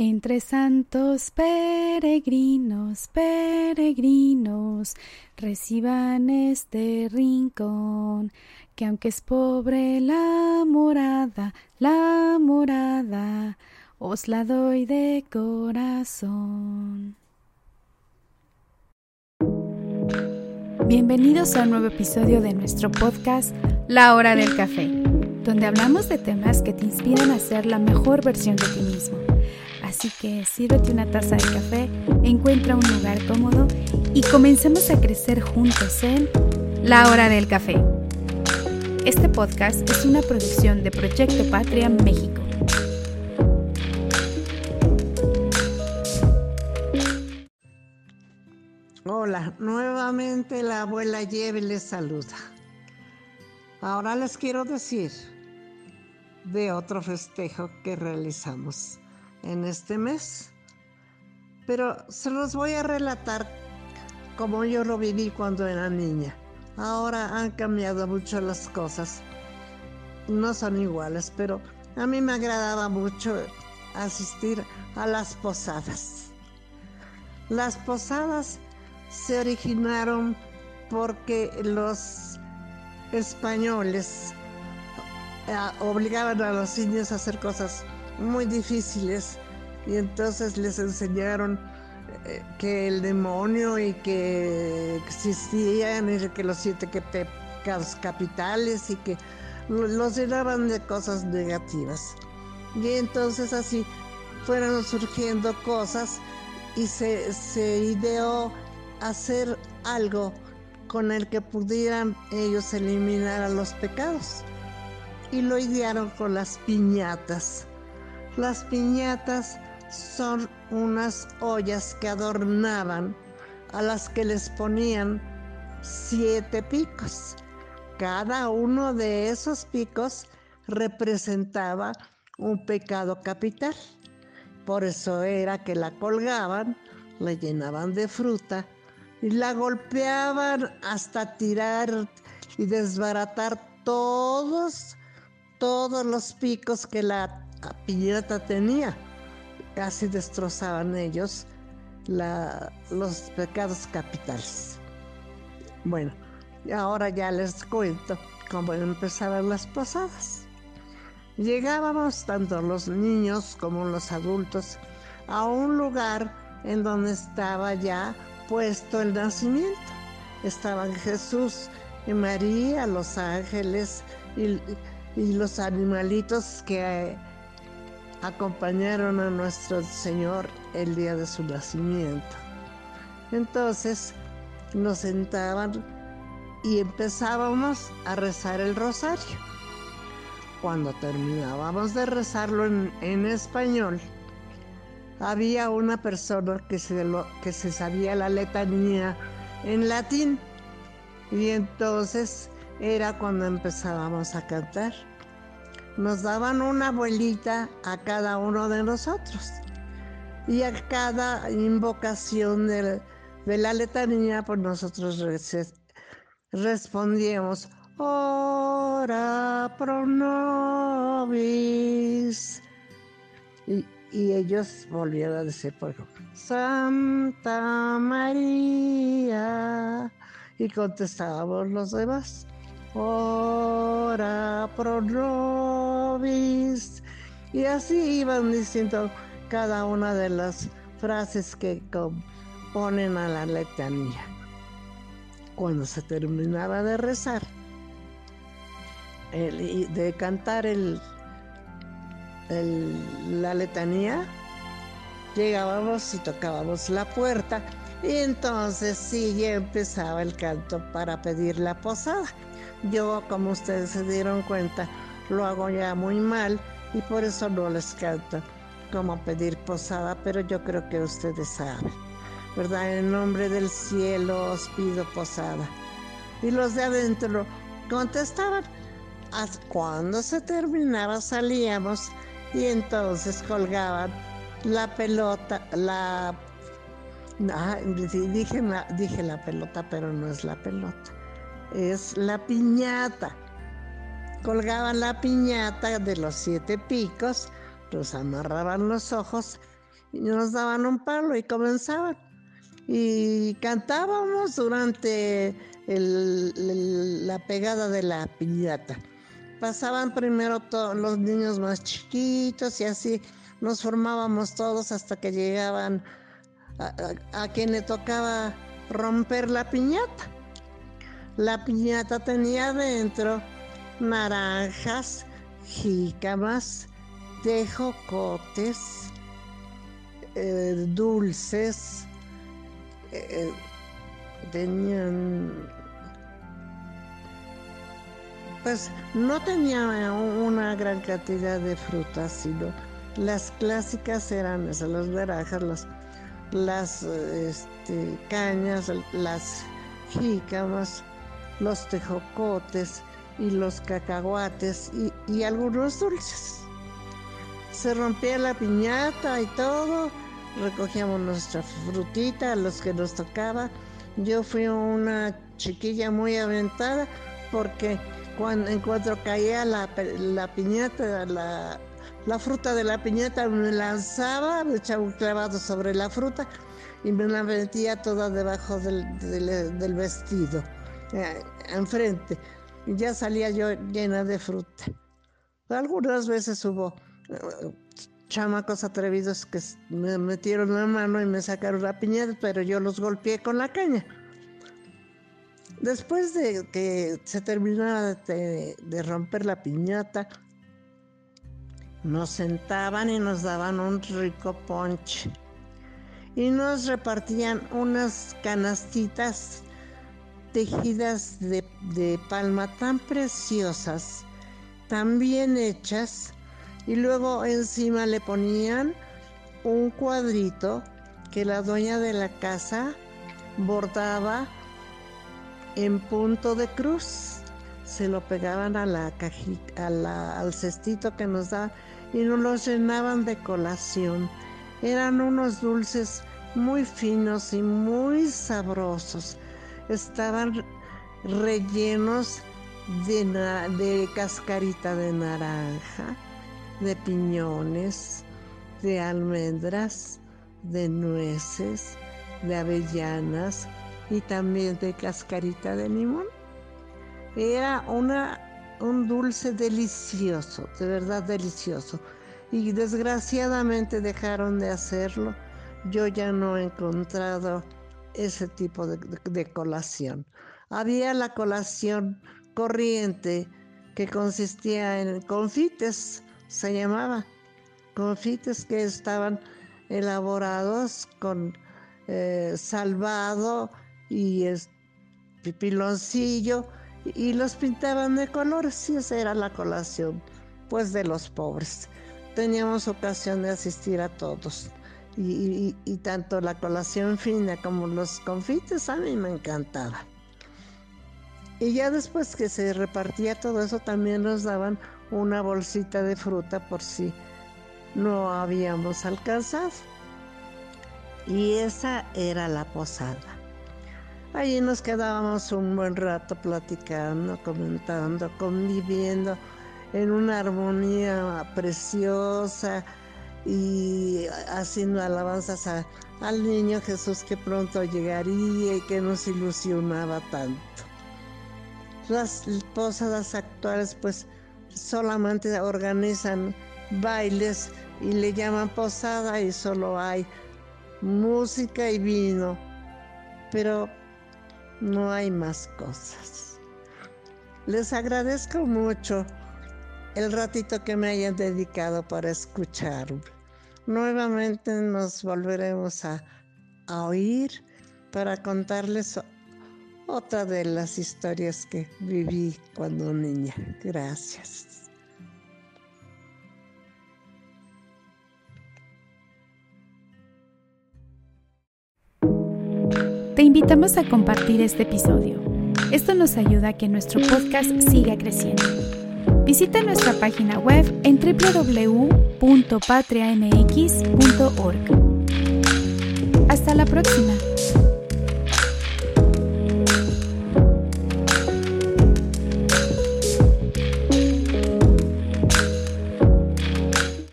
Entre santos peregrinos, peregrinos, reciban este rincón, que aunque es pobre la morada, la morada, os la doy de corazón. Bienvenidos a un nuevo episodio de nuestro podcast La Hora del Café, donde hablamos de temas que te inspiran a ser la mejor versión de ti mismo Así que sírvete una taza de café, encuentra un lugar cómodo y comencemos a crecer juntos en La Hora del Café. Este podcast es una producción de Proyecto Patria México. Hola, nuevamente la abuela Yeve les saluda. Ahora les quiero decir de otro festejo que realizamos en este mes. Pero se los voy a relatar como yo lo viví cuando era niña. Ahora han cambiado mucho las cosas. No son iguales, pero a mí me agradaba mucho asistir a las posadas. Las posadas se originaron porque los españoles eh, obligaban a los niños a hacer cosas muy difíciles y entonces les enseñaron eh, que el demonio y que existían y que los siete pecados capitales y que los llenaban de cosas negativas. Y entonces así fueron surgiendo cosas y se, se ideó hacer algo con el que pudieran ellos eliminar a los pecados. Y lo idearon con las piñatas. Las piñatas son unas ollas que adornaban a las que les ponían siete picos. Cada uno de esos picos representaba un pecado capital. Por eso era que la colgaban, la llenaban de fruta y la golpeaban hasta tirar y desbaratar todos, todos los picos que la piñata tenía. Casi destrozaban ellos los pecados capitales. Bueno, ahora ya les cuento cómo empezaban las posadas. Llegábamos tanto los niños como los adultos a un lugar en donde estaba ya puesto el nacimiento. Estaban Jesús y María, los ángeles y los animalitos que acompañaron a nuestro Señor el día de su nacimiento. Entonces nos sentaban y empezábamos a rezar el rosario. Cuando terminábamos de rezarlo en, español, había una persona que se, que se sabía la letanía en latín y entonces era cuando empezábamos a cantar nos daban una abuelita a cada uno de nosotros. Y a cada invocación de, la letanía, pues nosotros respondíamos, ora pro nobis. Y, ellos volvieron a decir, por Santa María. Y contestábamos los demás ora pro nobis. Y así iban diciendo cada una de las frases que componen a la letanía. Cuando se terminaba de rezar, de cantar el, la letanía, llegábamos y tocábamos la puerta y entonces sí ya empezaba el canto para pedir la posada. Yo, como ustedes se dieron cuenta, lo hago ya muy mal y por eso no les canto como pedir posada, pero yo creo que ustedes saben, ¿verdad? En nombre del cielo os pido posada. Y los de adentro contestaban, cuando se terminaba salíamos y entonces colgaban la pelota, la... Ah, dije, la pelota, pero no es la pelota es la piñata. Colgaban la piñata de los siete picos, los amarraban los ojos y nos daban un palo y comenzaban. Y cantábamos durante la pegada de la piñata. Pasaban primero los niños más chiquitos y así nos formábamos todos hasta que llegaban a, quien le tocaba romper la piñata. La piñata tenía dentro naranjas, jícamas, tejocotes, eh, dulces, eh, tenían pues no tenía una gran cantidad de frutas, sino las clásicas eran esas, las naranjas, las, las este, cañas, las jícamas, los tejocotes y los cacahuates y, algunos dulces. Se rompía la piñata y todo, recogíamos nuestra frutita, a los que nos tocaba. Yo fui una chiquilla muy aventada porque cuando, en cuanto caía la, piñata, la, fruta de la piñata, me lanzaba, me echaba un clavado sobre la fruta y me la metía toda debajo del, vestido, eh, enfrente. Y ya salía yo llena de fruta. Algunas veces hubo eh, chamacos atrevidos que me metieron la mano y me sacaron la piñata, pero yo los golpeé con la caña. Después de que se terminara de, romper la piñata, nos sentaban y nos daban un rico ponche. Y nos repartían unas canastitas tejidas de, de, palma tan preciosas, tan bien hechas, y luego encima le ponían un cuadrito que la dueña de la casa bordaba en punto de cruz. Se lo pegaban a la cajita, al cestito que nos da y nos los llenaban de colación. Eran unos dulces muy finos y muy sabrosos. Estaban rellenos de, de cascarita de naranja, de piñones, de almendras, de nueces, de avellanas, y también de cascarita de limón. Era una, un dulce delicioso, de verdad delicioso. Y desgraciadamente dejaron de hacerlo. Yo ya no he encontrado ese tipo de, colación. Había la colación corriente que consistía en confites, se llamaba, confites que estaban elaborados con eh, salvado y pipiloncillo y los pintaban de colores y esa era la colación pues de los pobres. Teníamos ocasión de asistir a todos y, tanto la colación fina como los confites a mí me encantaba. Y ya después que se repartía todo eso también nos daban una bolsita de fruta por si no habíamos alcanzado. Y esa era la posada. Allí nos quedábamos un buen rato platicando, comentando, conviviendo en una armonía preciosa y haciendo alabanzas al niño Jesús que pronto llegaría y que nos ilusionaba tanto. Las posadas actuales pues solamente organizan bailes y le llaman posada y solo hay música y vino, pero no hay más cosas. Les agradezco mucho el ratito que me hayan dedicado para escuchar. Nuevamente nos volveremos a, a oír para contarles otra de las historias que viví cuando niña. Gracias. Invitamos a compartir este episodio. Esto nos ayuda a que nuestro podcast siga creciendo. Visita nuestra página web en www.patriamx.org. Hasta la próxima.